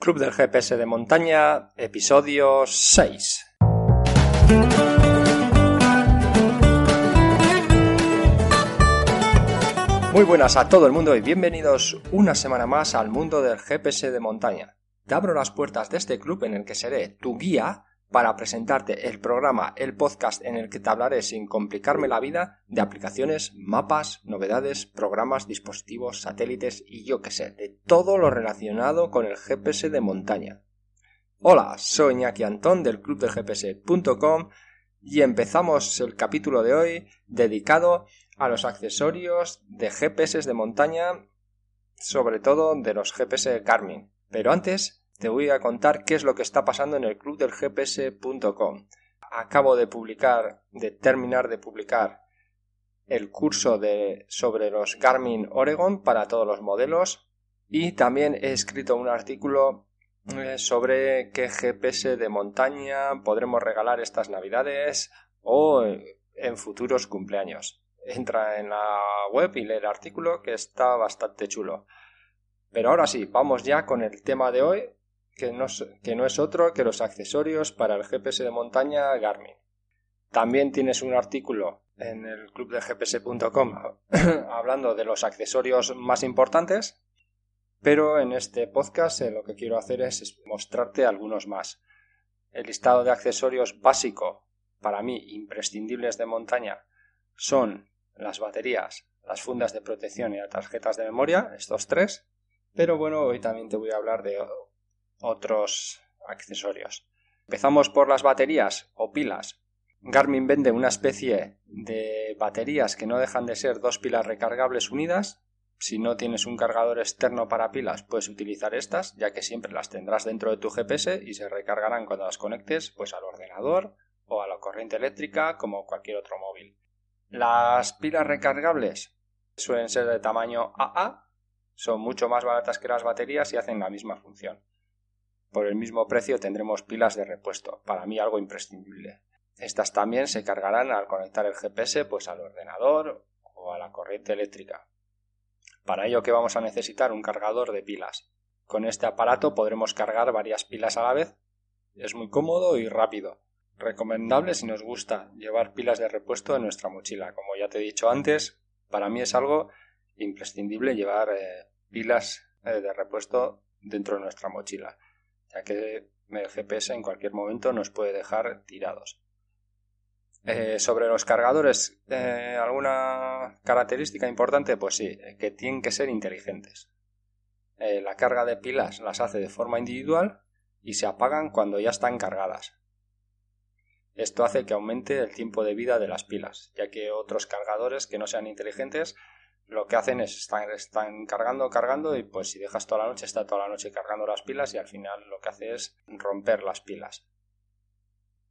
Club del GPS de Montaña, episodio 6. Muy buenas a todo el mundo y bienvenidos una semana más al mundo del GPS de montaña. Te abro las puertas de este club en el que seré tu guía para presentarte el programa, el podcast en el que te hablaré sin complicarme la vida de aplicaciones, mapas, novedades, programas, dispositivos, satélites y yo que sé, de todo lo relacionado con el GPS de montaña. Hola, soy Iñaki Antón del club del GPS.com y empezamos el capítulo de hoy dedicado a los accesorios de GPS de montaña, sobre todo de los GPS Garmin. Pero antes te voy a contar qué es lo que está pasando en el club del gps.com. Acabo de publicar, de terminar de publicar el curso de, sobre los Garmin Oregon para todos los modelos y también he escrito un artículo eh, sobre qué GPS de montaña podremos regalar estas navidades o en futuros cumpleaños. Entra en la web y lee el artículo que está bastante chulo. Pero ahora sí, vamos ya con el tema de hoy, que no, es otro que los accesorios para el GPS de montaña Garmin. También tienes un artículo en el club de gps.com hablando de los accesorios más importantes, pero en este podcast eh, lo que quiero hacer es mostrarte algunos más. El listado de accesorios básico, para mí imprescindibles de montaña, son las baterías, las fundas de protección y las tarjetas de memoria, estos tres, pero bueno, hoy también te voy a hablar de otros accesorios. Empezamos por las baterías o pilas. Garmin vende una especie de baterías que no dejan de ser dos pilas recargables unidas. Si no tienes un cargador externo para pilas, puedes utilizar estas, ya que siempre las tendrás dentro de tu GPS y se recargarán cuando las conectes pues al ordenador o a la corriente eléctrica como cualquier otro móvil. Las pilas recargables suelen ser de tamaño AA, son mucho más baratas que las baterías y hacen la misma función. Por el mismo precio tendremos pilas de repuesto, para mí algo imprescindible. Estas también se cargarán al conectar el GPS pues al ordenador o a la corriente eléctrica. Para ello que vamos a necesitar un cargador de pilas. Con este aparato podremos cargar varias pilas a la vez. Es muy cómodo y rápido. Recomendable si nos gusta llevar pilas de repuesto en nuestra mochila. Como ya te he dicho antes, para mí es algo imprescindible llevar eh, pilas eh, de repuesto dentro de nuestra mochila ya que el GPS en cualquier momento nos puede dejar tirados. Eh, sobre los cargadores, eh, ¿alguna característica importante? Pues sí, que tienen que ser inteligentes. Eh, la carga de pilas las hace de forma individual y se apagan cuando ya están cargadas. Esto hace que aumente el tiempo de vida de las pilas, ya que otros cargadores que no sean inteligentes lo que hacen es están, están cargando, cargando y pues si dejas toda la noche está toda la noche cargando las pilas y al final lo que hace es romper las pilas.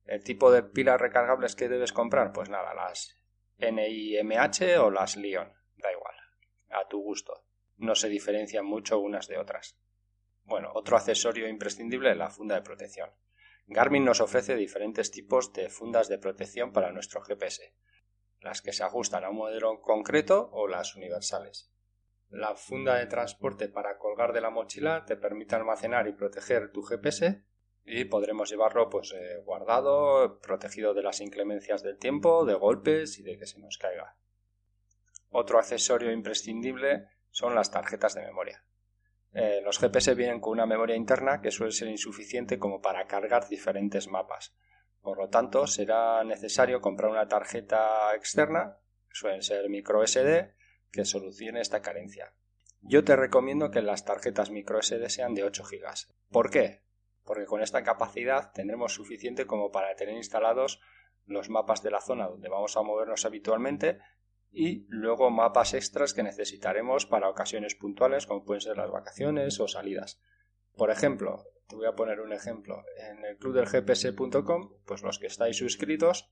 El tipo de pilas recargables que debes comprar, pues nada, las NIMH o las Lion, da igual, a tu gusto. No se diferencian mucho unas de otras. Bueno, otro accesorio imprescindible es la funda de protección. Garmin nos ofrece diferentes tipos de fundas de protección para nuestro GPS las que se ajustan a un modelo concreto o las universales. La funda de transporte para colgar de la mochila te permite almacenar y proteger tu GPS y podremos llevarlo pues eh, guardado, protegido de las inclemencias del tiempo, de golpes y de que se nos caiga. Otro accesorio imprescindible son las tarjetas de memoria. Eh, los GPS vienen con una memoria interna que suele ser insuficiente como para cargar diferentes mapas. Por lo tanto, será necesario comprar una tarjeta externa, suelen ser micro SD, que solucione esta carencia. Yo te recomiendo que las tarjetas micro SD sean de 8 GB. ¿Por qué? Porque con esta capacidad tendremos suficiente como para tener instalados los mapas de la zona donde vamos a movernos habitualmente y luego mapas extras que necesitaremos para ocasiones puntuales como pueden ser las vacaciones o salidas. Por ejemplo, te voy a poner un ejemplo. En el club del gps.com, pues los que estáis suscritos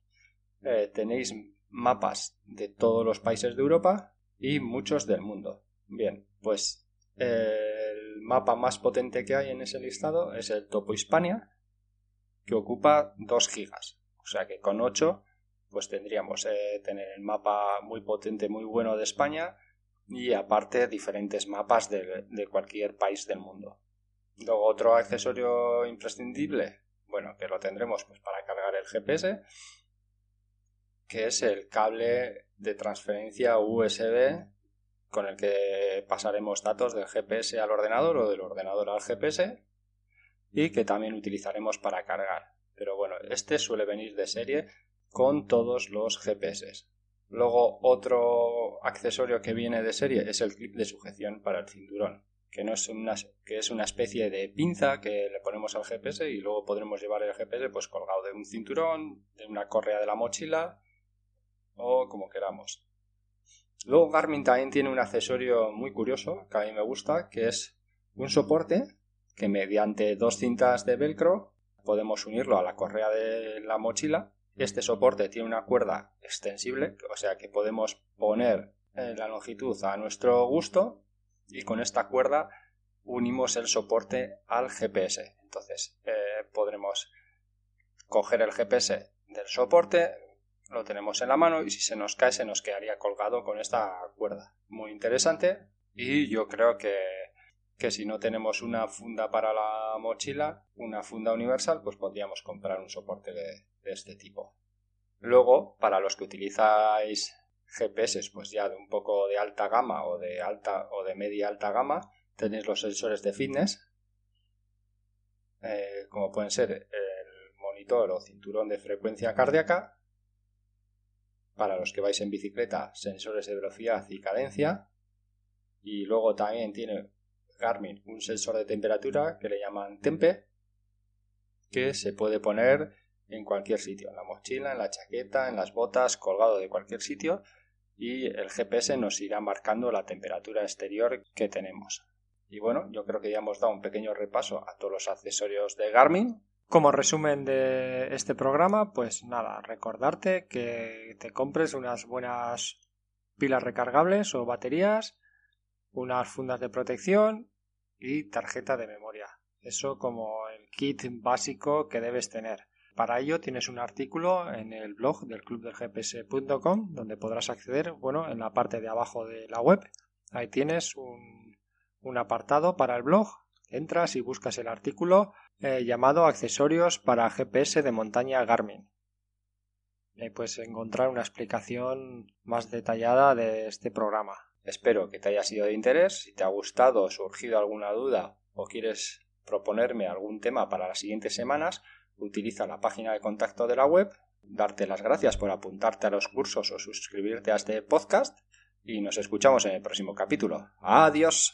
eh, tenéis mapas de todos los países de Europa y muchos del mundo. Bien, pues el mapa más potente que hay en ese listado es el Topo Hispania, que ocupa 2 gigas. O sea que con 8 pues tendríamos eh, tener el mapa muy potente, muy bueno de España y aparte diferentes mapas de cualquier país del mundo. Luego otro accesorio imprescindible, bueno, que lo tendremos pues para cargar el GPS, que es el cable de transferencia USB con el que pasaremos datos del GPS al ordenador o del ordenador al GPS y que también utilizaremos para cargar. Pero bueno, este suele venir de serie con todos los GPS. Luego otro accesorio que viene de serie es el clip de sujeción para el cinturón, que, no es una, que es una especie de pinza que le ponemos al GPS y luego podremos llevar el GPS pues colgado de un cinturón, de una correa de la mochila o como queramos. Luego Garmin también tiene un accesorio muy curioso que a mí me gusta, que es un soporte que mediante dos cintas de velcro podemos unirlo a la correa de la mochila este soporte tiene una cuerda extensible, o sea que podemos poner eh, la longitud a nuestro gusto y con esta cuerda unimos el soporte al GPS. Entonces eh, podremos coger el GPS del soporte, lo tenemos en la mano y si se nos cae se nos quedaría colgado con esta cuerda. Muy interesante y yo creo que, que si no tenemos una funda para la mochila, una funda universal, pues podríamos comprar un soporte de, de este tipo. Luego, para los que utilizáis GPS, pues ya de un poco de alta gama o de alta o de media alta gama, tenéis los sensores de fitness, eh, como pueden ser el monitor o cinturón de frecuencia cardíaca. Para los que vais en bicicleta, sensores de velocidad y cadencia. Y luego también tiene Garmin un sensor de temperatura que le llaman Tempe, que se puede poner en cualquier sitio, en la mochila, en la chaqueta, en las botas, colgado de cualquier sitio y el GPS nos irá marcando la temperatura exterior que tenemos. Y bueno, yo creo que ya hemos dado un pequeño repaso a todos los accesorios de Garmin. Como resumen de este programa, pues nada, recordarte que te compres unas buenas pilas recargables o baterías, unas fundas de protección y tarjeta de memoria. Eso como el kit básico que debes tener. Para ello tienes un artículo en el blog del clubdelgps.com donde podrás acceder, bueno, en la parte de abajo de la web. Ahí tienes un, apartado para el blog. Entras y buscas el artículo eh, llamado Accesorios para GPS de montaña Garmin. Ahí puedes encontrar una explicación más detallada de este programa. Espero que te haya sido de interés. Si te ha gustado surgido alguna duda o quieres proponerme algún tema para las siguientes semanas, utiliza la página de contacto de la web, darte las gracias por apuntarte a los cursos o suscribirte a este podcast y nos escuchamos en el próximo capítulo. Adiós.